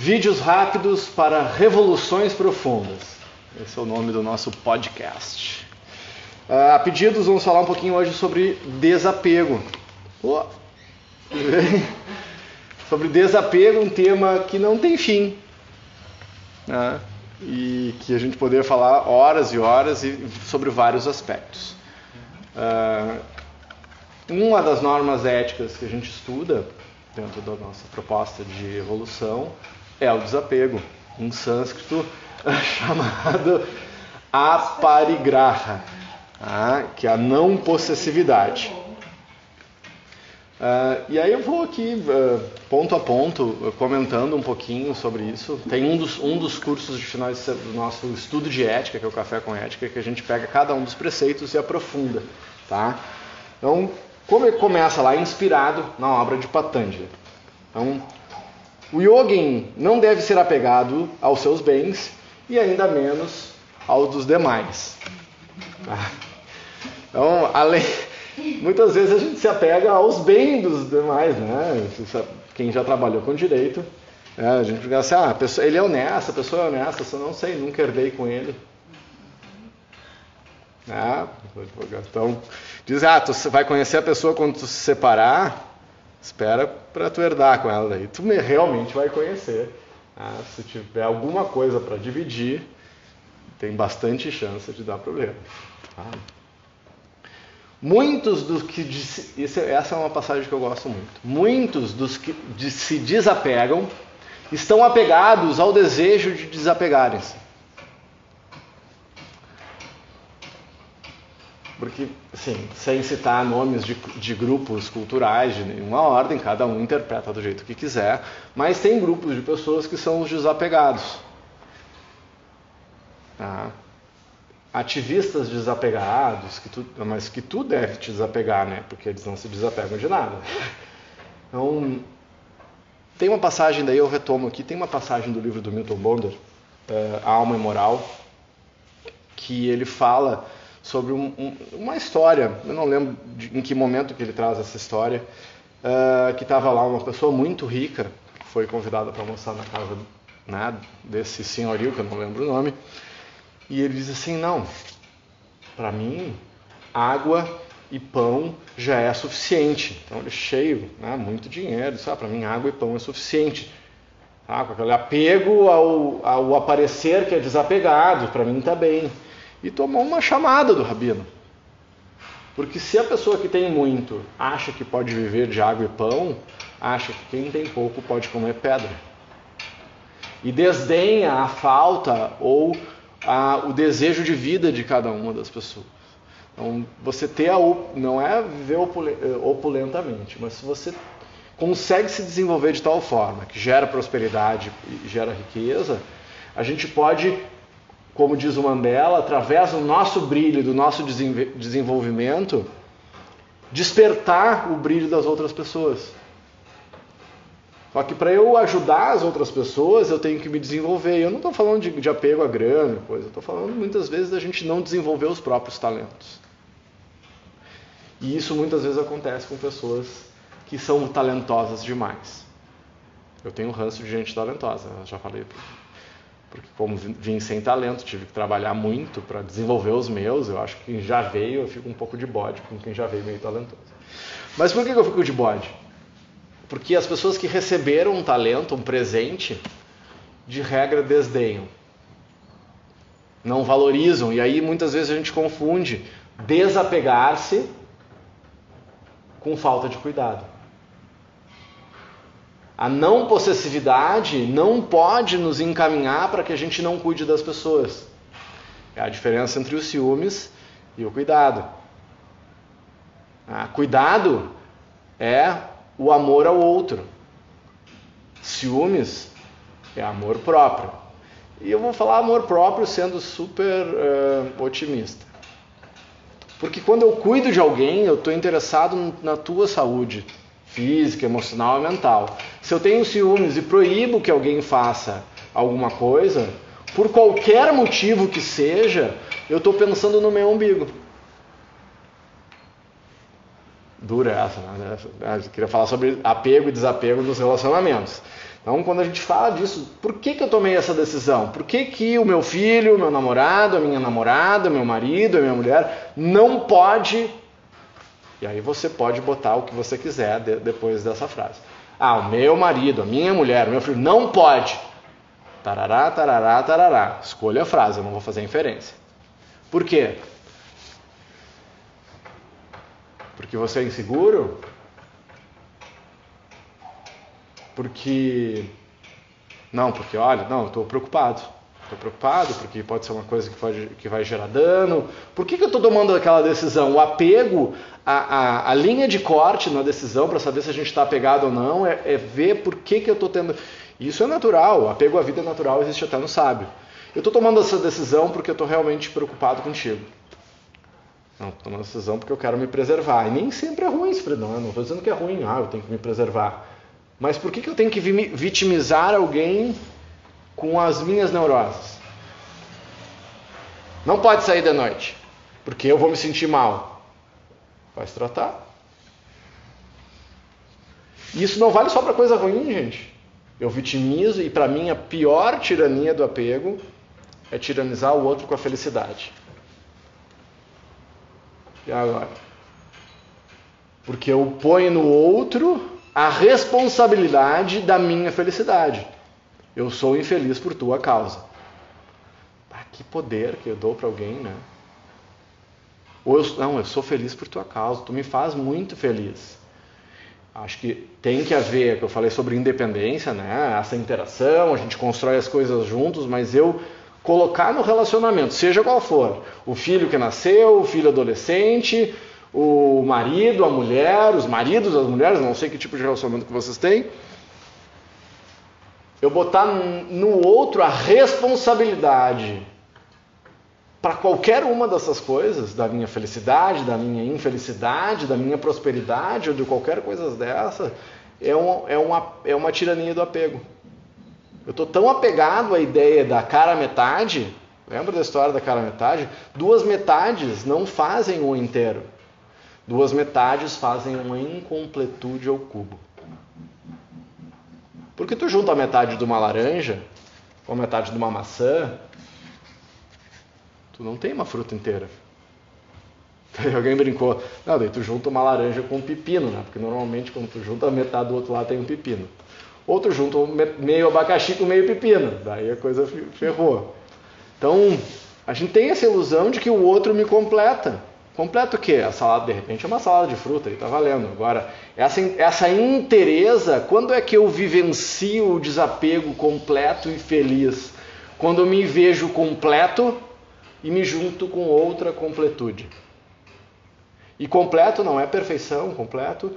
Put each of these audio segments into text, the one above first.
Vídeos rápidos para revoluções profundas. Esse é o nome do nosso podcast. Uh, a pedidos, vamos falar um pouquinho hoje sobre desapego. Oh. sobre desapego, um tema que não tem fim. Né? E que a gente poderia falar horas e horas e sobre vários aspectos. Uh, uma das normas éticas que a gente estuda dentro da nossa proposta de evolução é o desapego, em sânscrito chamado aparigraha, tá? que é a não possessividade. Uh, e aí eu vou aqui, uh, ponto a ponto, comentando um pouquinho sobre isso. Tem um dos, um dos cursos de final do nosso estudo de ética, que é o Café com Ética, que a gente pega cada um dos preceitos e aprofunda. Tá? Então, como ele começa lá, inspirado na obra de Patanjali. Então, o yogin não deve ser apegado aos seus bens e ainda menos aos dos demais. Tá? Então, além, muitas vezes a gente se apega aos bens dos demais, né? Quem já trabalhou com direito, né? a gente fica assim, ah, pessoa, ele é honesto, a pessoa é honesta, eu não sei, nunca herdei com ele. Ah, então, diz, ah, tu vai conhecer a pessoa quando tu se separar, Espera para tu herdar com ela daí. Tu realmente vai conhecer. Ah, se tiver alguma coisa para dividir, tem bastante chance de dar problema. Tá? Muitos dos que isso, essa é uma passagem que eu gosto muito. Muitos dos que se desapegam estão apegados ao desejo de desapegarem-se. Porque, assim, sem citar nomes de, de, grupos culturais de nenhuma ordem, cada um interpreta do jeito que quiser, mas tem grupos de pessoas que são os desapegados. Tá? Ativistas desapegados, que tu, mas que tu deve te desapegar, né? Porque eles não se desapegam de nada. Então, tem uma passagem, daí eu retomo aqui, tem uma passagem do livro do Milton Bonder, uh, Alma e Moral, que ele fala sobre um, um, uma história, eu não lembro de, em que momento que ele traz essa história, uh, que estava lá uma pessoa muito rica, foi convidada para almoçar na casa né, desse senhorio, que eu não lembro o nome, e ele diz assim, não, para mim, água e pão já é suficiente. Então ele é cheio, né, muito dinheiro, ah, para mim água e pão é suficiente. Ah, com aquele apego ao, ao aparecer que é desapegado, para mim está bem e tomou uma chamada do rabino. Porque se a pessoa que tem muito acha que pode viver de água e pão, acha que quem tem pouco pode comer pedra. E desdenha a falta ou a, o desejo de vida de cada uma das pessoas. Então, você ter a, não é viver opulentamente, mas se você consegue se desenvolver de tal forma que gera prosperidade e gera riqueza, a gente pode como diz o Mandela, através do nosso brilho, do nosso desenvolvimento, despertar o brilho das outras pessoas. Só que para eu ajudar as outras pessoas, eu tenho que me desenvolver. Eu não estou falando de, de, apego à grana, coisa. Estou falando muitas vezes da gente não desenvolver os próprios talentos. E isso muitas vezes acontece com pessoas que são talentosas demais. Eu tenho um ranço de gente talentosa, já falei porque como vim sem talento, tive que trabalhar muito para desenvolver os meus. Eu acho que quem já veio, eu fico um pouco de bode com quem já veio meio talentoso. Mas por que eu fico de bode? Porque as pessoas que receberam um talento, um presente, de regra desdenham. Não valorizam. E aí muitas vezes a gente confunde desapegar-se com falta de cuidado. A não possessividade não pode nos encaminhar para que a gente não cuide das pessoas. É a diferença entre os ciúmes e o cuidado. Ah, cuidado é o amor ao outro. Ciúmes é amor próprio. E eu vou falar amor próprio sendo super uh, otimista. Porque quando eu cuido de alguém, eu estou interessado na tua saúde, física, emocional e mental. Se eu tenho ciúmes e proíbo que alguém faça alguma coisa, por qualquer motivo que seja, eu estou pensando no meu umbigo. Dura essa, né? Eu queria falar sobre apego e desapego nos relacionamentos. Então, quando a gente fala disso, por que, que eu tomei essa decisão? Por que, que o meu filho, o meu namorado, a minha namorada, meu marido, a minha mulher não pode. E aí você pode botar o que você quiser de, depois dessa frase. Ah, o meu marido, a minha mulher, o meu filho não pode. Tarará, tarará, tarará. Escolha a frase, eu não vou fazer inferência. Por quê? Porque você é inseguro? Porque. Não, porque olha, não, eu estou preocupado. Estou preocupado porque pode ser uma coisa que, pode, que vai gerar dano. Por que, que eu estou tomando aquela decisão? O apego, a, a, a linha de corte na decisão para saber se a gente está apegado ou não é, é, ver por que, que eu estou tendo. Isso é natural, o apego à vida é natural, existe até no sábio. Eu estou tomando essa decisão porque eu estou realmente preocupado contigo. Não, estou tomando essa decisão porque eu quero me preservar. E nem sempre é ruim, Fredão. Eu não estou dizendo que é ruim, ah, eu tenho que me preservar. Mas por que, que eu tenho que vitimizar alguém com as minhas neuroses? Não pode sair de noite, porque eu vou me sentir mal. Vai se tratar. Isso não vale só para coisa ruim, gente. Eu vitimizo e para mim a pior tirania do apego é tiranizar o outro com a felicidade. E agora? Porque eu ponho no outro a responsabilidade da minha felicidade. Eu sou infeliz por tua causa. Ah, que poder que eu dou para alguém, né? Ou eu, não, eu sou feliz por tua causa, tu me faz muito feliz. Acho que tem que haver, que eu falei sobre independência, né? Essa interação, a gente constrói as coisas juntos, mas eu colocar no relacionamento, seja qual for, o filho que nasceu, o filho adolescente, o marido, a mulher, os maridos, as mulheres, não sei que tipo de relacionamento que vocês têm. Eu botar no outro a responsabilidade para qualquer uma dessas coisas, da minha felicidade, da minha infelicidade, da minha prosperidade ou de qualquer coisa dessa, é, um, é, uma, é uma tirania do apego. Eu estou tão apegado à ideia da cara metade, lembra da história da cara metade? Duas metades não fazem um inteiro. Duas metades fazem uma incompletude ao cubo. Porque tu junta a metade de uma laranja com a metade de uma maçã, tu não tem uma fruta inteira. alguém brincou, não, daí tu junta uma laranja com um pepino, né? Porque normalmente quando tu junta a metade do outro lado tem um pepino. Outro junta meio abacaxi com meio pepino, daí a coisa ferrou. Então, a gente tem essa ilusão de que o outro me completa. Completa o quê? A salada, de repente, é uma salada de fruta, aí tá valendo. Agora, essa, essa interesa, quando é que eu vivencio o desapego completo e feliz? Quando eu me vejo completo e me junto com outra completude. E completo não é perfeição, completo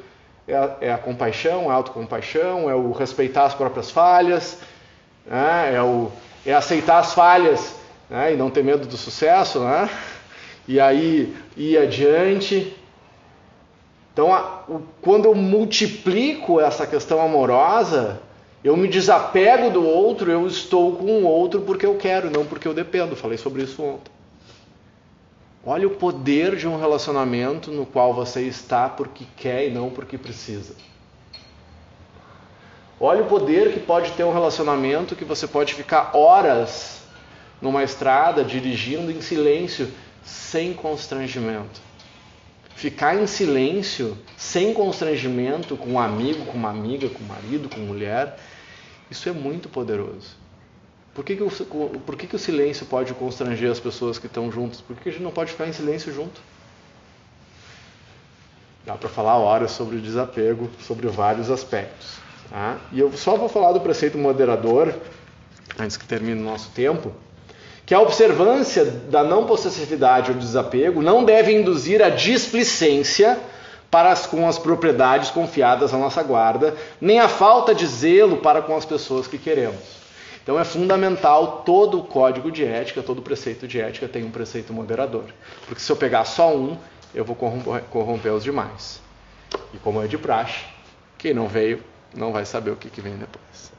é a, é a compaixão, a autocompaixão, é o respeitar as próprias falhas, né? é, o, é aceitar as falhas né? e não ter medo do sucesso, né? E aí ir adiante. Então, a, o, quando eu multiplico essa questão amorosa, eu me desapego do outro, eu estou com o outro porque eu quero, não porque eu dependo. Falei sobre isso ontem. Olha o poder de um relacionamento no qual você está porque quer e não porque precisa. Olha o poder que pode ter um relacionamento que você pode ficar horas numa estrada dirigindo em silêncio sem constrangimento. Ficar em silêncio, sem constrangimento, com um amigo, com uma amiga, com um marido, com mulher, isso é muito poderoso. Por que, que, o, por que, que o silêncio pode constranger as pessoas que estão juntas? Por que, que a gente não pode ficar em silêncio junto? Dá para falar horas sobre o desapego, sobre vários aspectos. Tá? E eu só vou falar do preceito moderador, antes que termine o nosso tempo que a observância da não possessividade ou desapego não deve induzir a displicência para as, com as propriedades confiadas à nossa guarda, nem a falta de zelo para com as pessoas que queremos. Então é fundamental todo o código de ética, todo o preceito de ética tem um preceito moderador. Porque se eu pegar só um, eu vou corromper, corromper os demais. E como é de praxe, quem não veio não vai saber o que, que vem depois.